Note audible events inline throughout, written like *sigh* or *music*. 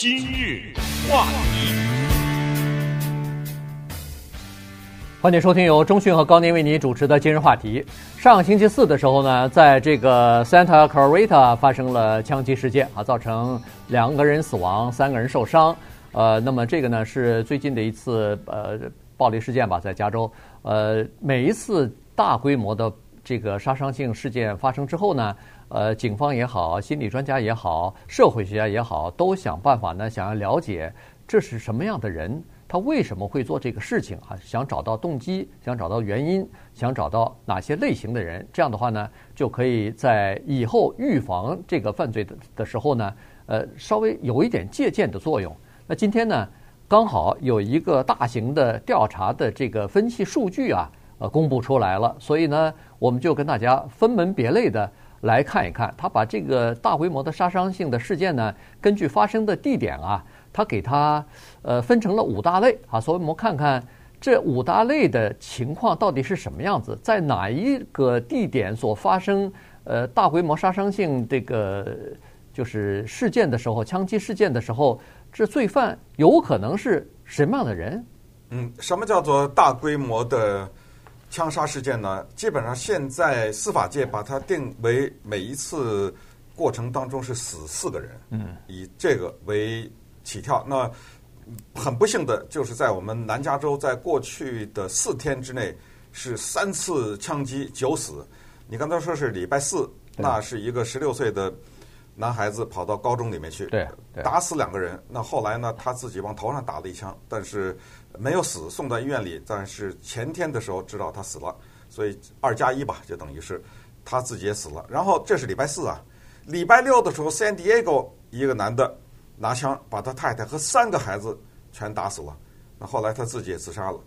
今日话题，欢迎收听由中讯和高宁为你主持的今日话题。上星期四的时候呢，在这个 Santa Clarita 发生了枪击事件啊，造成两个人死亡，三个人受伤。呃，那么这个呢是最近的一次呃暴力事件吧，在加州。呃，每一次大规模的这个杀伤性事件发生之后呢，呃，警方也好，心理专家也好，社会学家也好，都想办法呢，想要了解这是什么样的人，他为什么会做这个事情啊？想找到动机，想找到原因，想找到哪些类型的人，这样的话呢，就可以在以后预防这个犯罪的的时候呢，呃，稍微有一点借鉴的作用。那今天呢，刚好有一个大型的调查的这个分析数据啊，呃，公布出来了，所以呢，我们就跟大家分门别类的。来看一看，他把这个大规模的杀伤性的事件呢，根据发生的地点啊，他给它呃分成了五大类啊，所以我们看看这五大类的情况到底是什么样子，在哪一个地点所发生呃大规模杀伤性这个就是事件的时候，枪击事件的时候，这罪犯有可能是什么样的人？嗯，什么叫做大规模的？枪杀事件呢，基本上现在司法界把它定为每一次过程当中是死四个人，嗯，以这个为起跳。那很不幸的就是在我们南加州，在过去的四天之内是三次枪击九死。你刚才说是礼拜四，那是一个十六岁的男孩子跑到高中里面去，对，打死两个人。那后来呢，他自己往头上打了一枪，但是。没有死，送到医院里，但是前天的时候知道他死了，所以二加一吧，就等于是他自己也死了。然后这是礼拜四啊，礼拜六的时候，San Diego 一个男的拿枪把他太太和三个孩子全打死了，那后来他自己也自杀了，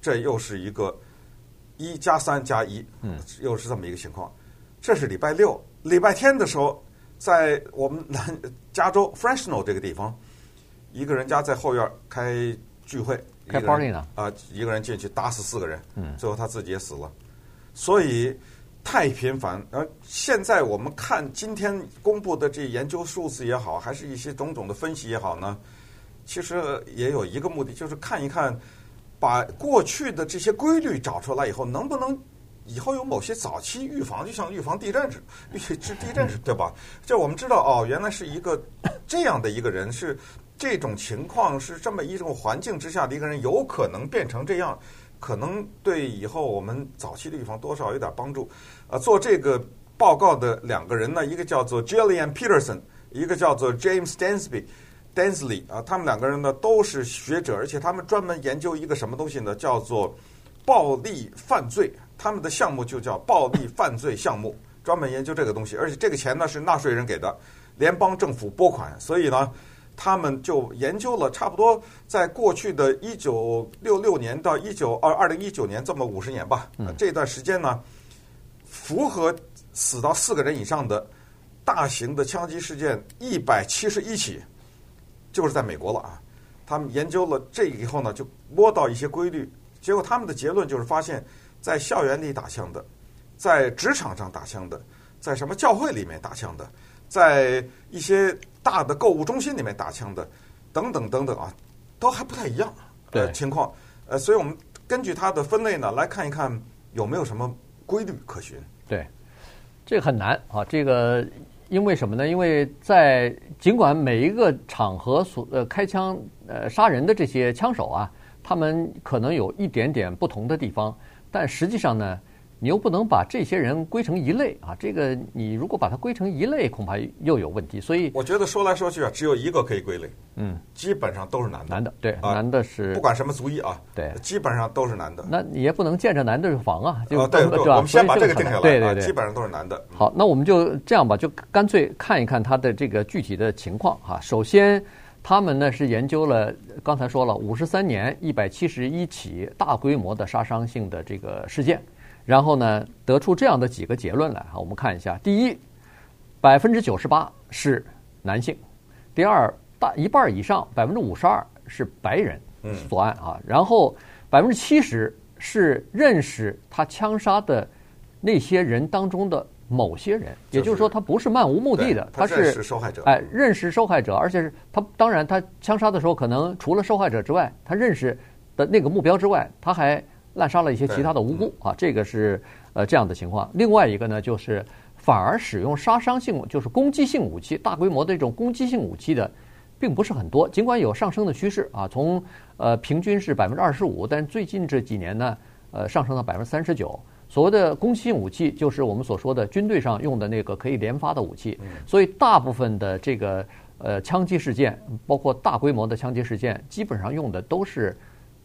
这又是一个一加三加一，嗯，又是这么一个情况。这是礼拜六，礼拜天的时候，在我们南加州 Fresno 这个地方，一个人家在后院开聚会。开 party 呢？啊，一个人进去打死四个人，嗯，最后他自己也死了，所以太频繁。而现在我们看今天公布的这研究数字也好，还是一些种种的分析也好呢，其实也有一个目的，就是看一看，把过去的这些规律找出来以后，能不能以后有某些早期预防，就像预防地震似的，预知 *laughs* 地震似的，对吧？就我们知道哦，原来是一个这样的一个人是。这种情况是这么一种环境之下的一个人有可能变成这样，可能对以后我们早期的预防多少有点帮助。呃，做这个报告的两个人呢，一个叫做 Jillian Peterson，一个叫做 James Dansby Dansley 啊，他们两个人呢都是学者，而且他们专门研究一个什么东西呢？叫做暴力犯罪。他们的项目就叫暴力犯罪项目，*laughs* 专门研究这个东西，而且这个钱呢是纳税人给的，联邦政府拨款，所以呢。他们就研究了差不多在过去的一九六六年到一九二二零一九年这么五十年吧，这段时间呢，符合死到四个人以上的大型的枪击事件一百七十一起，就是在美国了啊。他们研究了这以后呢，就摸到一些规律，结果他们的结论就是发现，在校园里打枪的，在职场上打枪的，在什么教会里面打枪的，在一些。大的购物中心里面打枪的，等等等等啊，都还不太一样的情况。呃，所以我们根据它的分类呢，来看一看有没有什么规律可循。对，这个很难啊。这个因为什么呢？因为在尽管每一个场合所呃开枪呃杀人的这些枪手啊，他们可能有一点点不同的地方，但实际上呢。你又不能把这些人归成一类啊！这个你如果把它归成一类，恐怕又有问题。所以我觉得说来说去啊，只有一个可以归类，嗯，基本上都是男的。男的对，男的是不管什么族裔啊，对，基本上都是男的。那你也不能见着男的就防啊，就对对，我们先把这个定下来，对对对，基本上都是男的。好，那我们就这样吧，就干脆看一看他的这个具体的情况哈。首先，他们呢是研究了刚才说了五十三年一百七十一起大规模的杀伤性的这个事件。然后呢，得出这样的几个结论来哈，我们看一下：第一，百分之九十八是男性；第二，大一半以上，百分之五十二是白人作案啊；然后百分之七十是认识他枪杀的那些人当中的某些人，也就是说他不是漫无目的的，他是受害者，哎，认识受害者，而且是他当然他枪杀的时候，可能除了受害者之外，他认识的那个目标之外，他还滥杀了一些其他的无辜啊，这个是呃这样的情况。另外一个呢，就是反而使用杀伤性，就是攻击性武器，大规模的这种攻击性武器的。并不是很多，尽管有上升的趋势啊，从呃平均是百分之二十五，但最近这几年呢，呃上升到百分之三十九。所谓的攻击性武器，就是我们所说的军队上用的那个可以连发的武器。所以大部分的这个呃枪击事件，包括大规模的枪击事件，基本上用的都是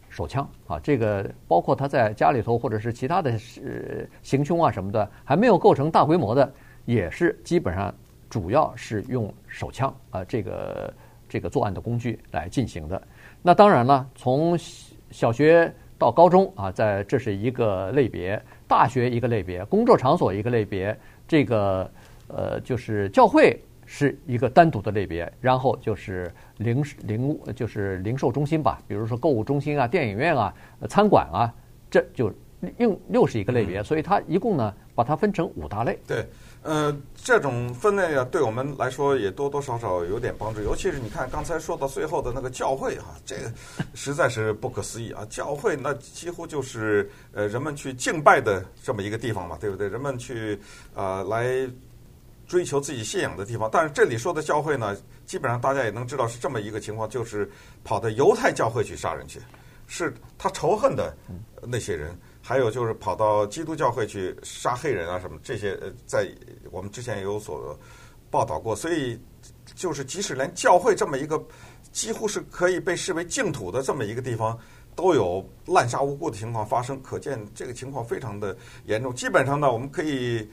手枪啊。这个包括他在家里头或者是其他的呃行凶啊什么的，还没有构成大规模的，也是基本上主要是用手枪啊这个。这个作案的工具来进行的，那当然了，从小学到高中啊，在这是一个类别；大学一个类别；工作场所一个类别；这个呃，就是教会是一个单独的类别，然后就是零零就是零售中心吧，比如说购物中心啊、电影院啊、餐馆啊，这就又又是一个类别。所以它一共呢，把它分成五大类。对。呃，这种分类啊，对我们来说也多多少少有点帮助。尤其是你看刚才说到最后的那个教会、啊，这个实在是不可思议啊！教会那几乎就是呃人们去敬拜的这么一个地方嘛，对不对？人们去啊、呃、来追求自己信仰的地方。但是这里说的教会呢，基本上大家也能知道是这么一个情况，就是跑到犹太教会去杀人去，是他仇恨的那些人。还有就是跑到基督教会去杀黑人啊什么这些，呃，在我们之前也有所报道过，所以就是即使连教会这么一个几乎是可以被视为净土的这么一个地方，都有滥杀无辜的情况发生，可见这个情况非常的严重。基本上呢，我们可以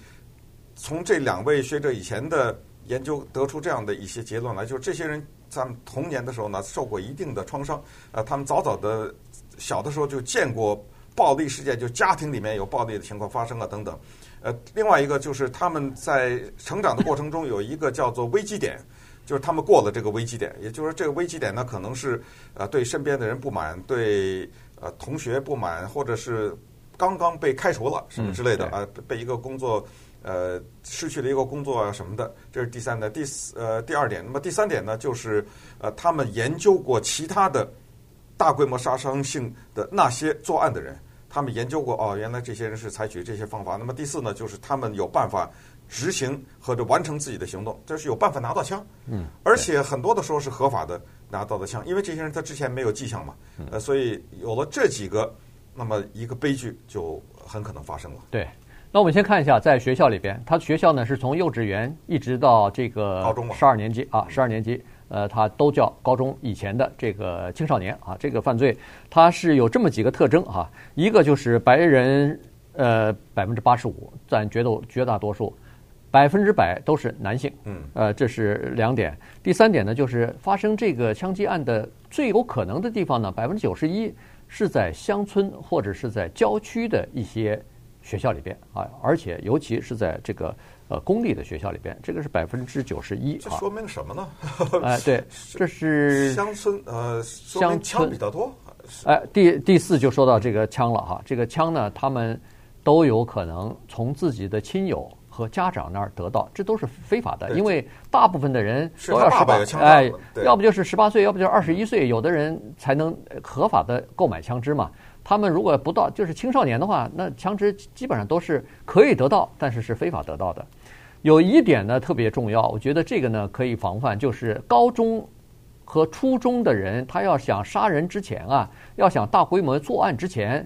从这两位学者以前的研究得出这样的一些结论来，就是这些人在童年的时候呢受过一定的创伤，呃，他们早早的小的时候就见过。暴力事件就家庭里面有暴力的情况发生啊等等，呃，另外一个就是他们在成长的过程中有一个叫做危机点，就是他们过了这个危机点，也就是说这个危机点呢可能是呃对身边的人不满，对呃同学不满，或者是刚刚被开除了什么之类的啊，被一个工作呃失去了一个工作啊什么的，这是第三的。第四呃第二点，那么第三点呢就是呃他们研究过其他的大规模杀伤性的那些作案的人。他们研究过哦，原来这些人是采取这些方法。那么第四呢，就是他们有办法执行或者完成自己的行动，这是有办法拿到枪。嗯，而且很多的时候是合法的拿到的枪，因为这些人他之前没有迹象嘛。呃，所以有了这几个，那么一个悲剧就很可能发生了。对，那我们先看一下在学校里边，他学校呢是从幼稚园一直到这个高中十二年级啊，十二年级。呃，他都叫高中以前的这个青少年啊，这个犯罪它是有这么几个特征啊，一个就是白人呃百分之八十五占绝大绝大多数，百分之百都是男性，嗯，呃，这是两点。第三点呢，就是发生这个枪击案的最有可能的地方呢，百分之九十一是在乡村或者是在郊区的一些学校里边啊，而且尤其是在这个。呃，公立的学校里边，这个是百分之九十一。这说明什么呢？*laughs* 哎、呃，对，*laughs* 这是乡村，呃，乡村比较多。哎，第第四就说到这个枪了哈，这个枪呢，他们都有可能从自己的亲友和家长那儿得到，这都是非法的，因为大部分的人都要十八，哎，要不就是十八岁，要不就是二十一岁，有的人才能合法的购买枪支嘛。他们如果不到就是青少年的话，那枪支基本上都是可以得到，但是是非法得到的。有一点呢特别重要，我觉得这个呢可以防范，就是高中和初中的人，他要想杀人之前啊，要想大规模作案之前，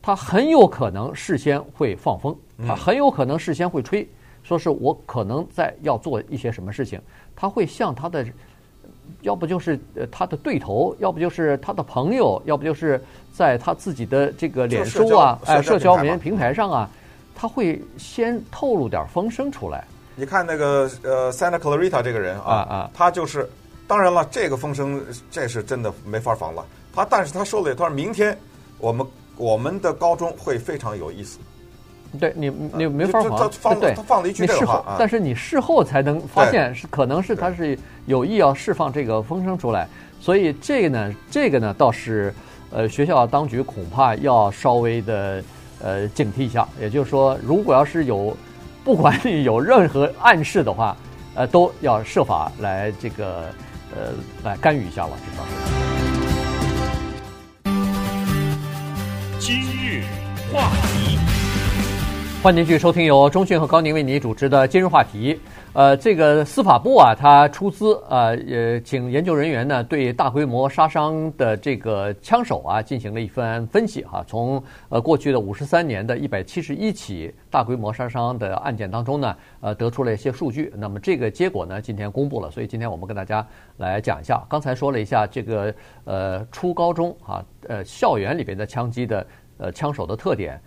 他很有可能事先会放风，他很有可能事先会吹，说是我可能在要做一些什么事情，他会向他的。要不就是呃他的对头，要不就是他的朋友，要不就是在他自己的这个脸书啊，哎，社交媒体平台上啊，他会先透露点风声出来。你看那个呃，Santa Clarita 这个人啊啊，他就是，当然了，这个风声这是真的没法防了。他但是他说了，他说明天我们我们的高中会非常有意思。对你，你没法防。对，他放了一句这话，但是你事后才能发现是可能是他是有意要释放这个风声出来，所以这个呢，这个呢倒是呃学校当局恐怕要稍微的呃警惕一下。也就是说，如果要是有不管你有任何暗示的话，呃，都要设法来这个呃来干预一下了，至少是。今日话题，欢迎继续收听由中讯和高宁为你主持的今日话题。呃，这个司法部啊，他出资啊，呃，请研究人员呢对大规模杀伤的这个枪手啊进行了一番分析哈、从呃过去的五十三年的一百七十一起大规模杀伤的案件当中呢，呃，得出了一些数据。那么这个结果呢，今天公布了，所以今天我们跟大家来讲一下。刚才说了一下这个呃初高中啊，呃校园里边的枪击的呃枪手的特点，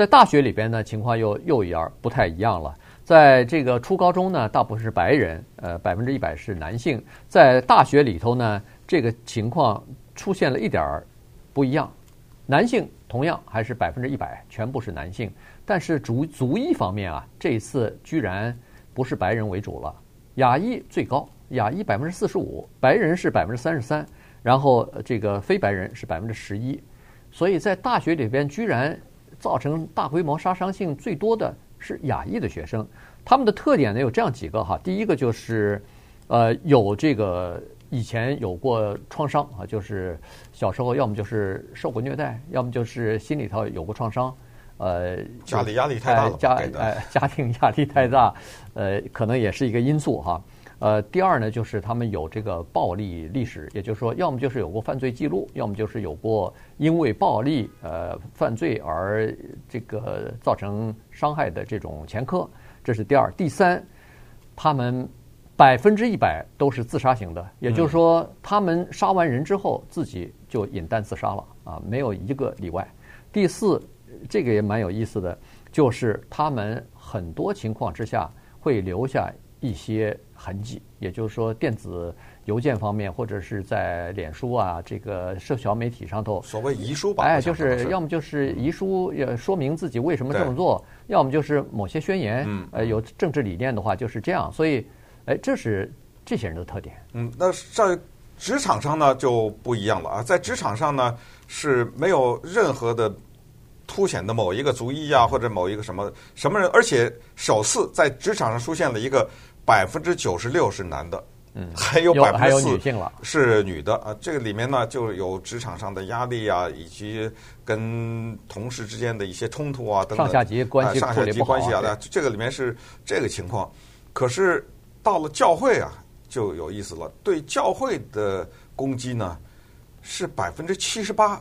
在大学里边呢情况又又一样不太一样了。在这个初高中呢，大部分是白人，呃，百分之一百是男性。在大学里头呢，这个情况出现了一点儿不一样，男性同样还是百分之一百，全部是男性。但是族族裔方面啊，这一次居然不是白人为主了，亚裔最高，亚裔百分之四十五，白人是百分之三十三，然后这个非白人是百分之十一。所以在大学里边，居然造成大规模杀伤性最多的。是亚裔的学生，他们的特点呢有这样几个哈。第一个就是，呃，有这个以前有过创伤啊，就是小时候要么就是受过虐待，要么就是心里头有过创伤，呃，家里压力太大了，家呃 *laughs* 家庭压力太大，呃，可能也是一个因素哈。呃，第二呢，就是他们有这个暴力历史，也就是说，要么就是有过犯罪记录，要么就是有过因为暴力呃犯罪而这个造成伤害的这种前科，这是第二。第三，他们百分之一百都是自杀型的，也就是说，他们杀完人之后自己就饮弹自杀了啊，没有一个例外。第四，这个也蛮有意思的，就是他们很多情况之下会留下一些。痕迹，也就是说，电子邮件方面，或者是在脸书啊，这个社交媒体上头，所谓遗书吧，哎，就是要么就是遗书，也说明自己为什么这么做；要么就是某些宣言，嗯呃，有政治理念的话就是这样。所以，哎，这是这些人的特点。嗯，那在职场上呢就不一样了啊，在职场上呢是没有任何的凸显的某一个族裔啊，或者某一个什么什么人，而且首次在职场上出现了一个。百分之九十六是男的，嗯，还有百分之四是女的啊。这个里面呢，就有职场上的压力啊，以及跟同事之间的一些冲突啊等等。上下级关系，上下级关系啊，这个里面是这个情况。可是到了教会啊，就有意思了。对教会的攻击呢，是百分之七十八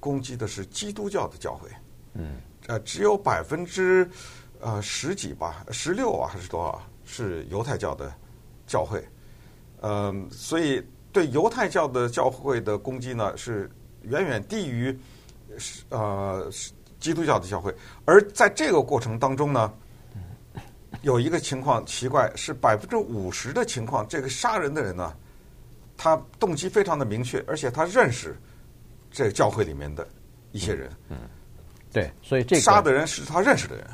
攻击的是基督教的教会，嗯，呃，只有百分之呃十几吧，十六啊还是多少？是犹太教的教会，嗯，所以对犹太教的教会的攻击呢，是远远低于是呃基督教的教会。而在这个过程当中呢，有一个情况奇怪，是百分之五十的情况，这个杀人的人呢，他动机非常的明确，而且他认识这个教会里面的一些人。嗯，对，所以这个杀的人是他认识的人。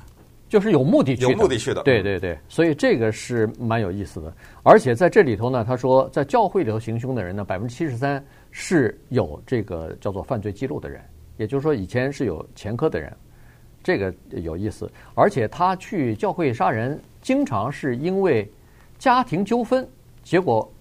就是有目的去的，有目的去的，对对对，所以这个是蛮有意思的。而且在这里头呢，他说在教会里头行凶的人呢，百分之七十三是有这个叫做犯罪记录的人，也就是说以前是有前科的人，这个有意思。而且他去教会杀人，经常是因为家庭纠纷，结果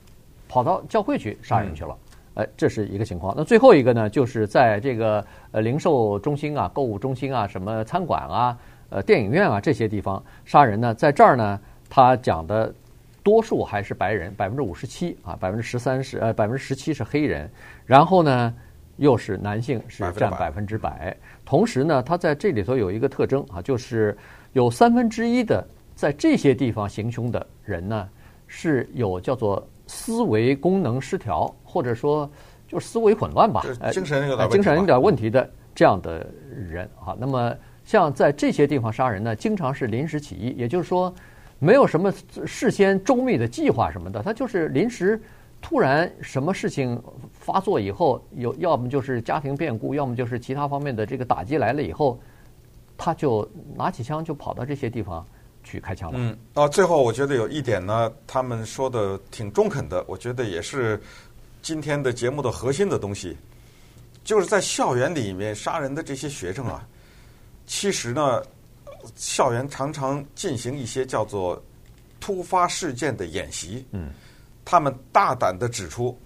跑到教会去杀人去了。哎，这是一个情况。那最后一个呢，就是在这个呃零售中心啊、购物中心啊、什么餐馆啊。呃，电影院啊这些地方杀人呢，在这儿呢，他讲的多数还是白人，百分之五十七啊，百分之十三是呃百分之十七是黑人，然后呢又是男性是占百分之百。同时呢，他在这里头有一个特征啊，就是有三分之一的在这些地方行凶的人呢，是有叫做思维功能失调，或者说就是思维混乱吧，精神有点精神有点问题的这样的人啊，那么。像在这些地方杀人呢，经常是临时起意，也就是说，没有什么事先周密的计划什么的，他就是临时突然什么事情发作以后，有要么就是家庭变故，要么就是其他方面的这个打击来了以后，他就拿起枪就跑到这些地方去开枪了。嗯，啊，最后我觉得有一点呢，他们说的挺中肯的，我觉得也是今天的节目的核心的东西，就是在校园里面杀人的这些学生啊。其实呢，校园常常进行一些叫做突发事件的演习。嗯，他们大胆的指出，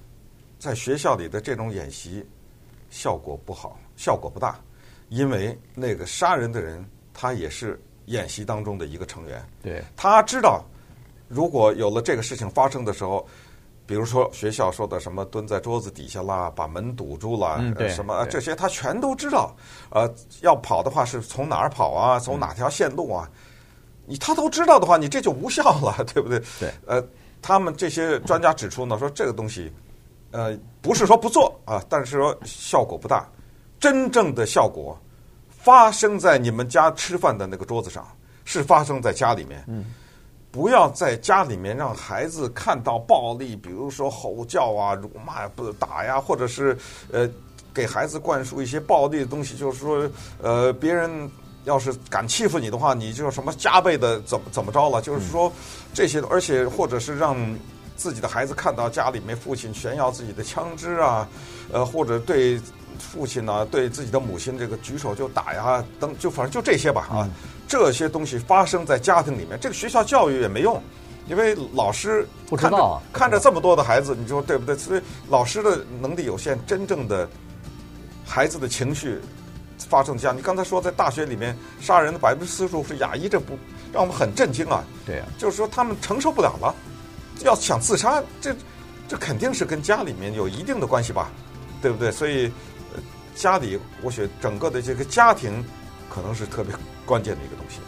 在学校里的这种演习效果不好，效果不大，因为那个杀人的人他也是演习当中的一个成员。对，他知道，如果有了这个事情发生的时候。比如说学校说的什么蹲在桌子底下啦，把门堵住了，嗯、什么这些他全都知道。呃，要跑的话是从哪儿跑啊？从哪条线路啊？你他都知道的话，你这就无效了，*laughs* 对不对？对。呃，他们这些专家指出呢，说这个东西，呃，不是说不做啊，但是说效果不大。真正的效果发生在你们家吃饭的那个桌子上，是发生在家里面。嗯。不要在家里面让孩子看到暴力，比如说吼叫啊、辱骂、不打呀，或者是呃给孩子灌输一些暴力的东西，就是说呃别人要是敢欺负你的话，你就什么加倍的怎么怎么着了，就是说这些，而且或者是让自己的孩子看到家里面父亲炫耀自己的枪支啊，呃或者对父亲呢、啊、对自己的母亲这个举手就打呀等，就反正就这些吧啊。这些东西发生在家庭里面，这个学校教育也没用，因为老师不知道啊，看着这么多的孩子，你说对不对？所以老师的能力有限，真正的孩子的情绪发生这样。你刚才说在大学里面杀人的百分之四十五是亚裔，这不让我们很震惊啊！对啊，就是说他们承受不了了，要想自杀，这这肯定是跟家里面有一定的关系吧？对不对？所以家里，我觉得整个的这个家庭可能是特别关键的一个东西。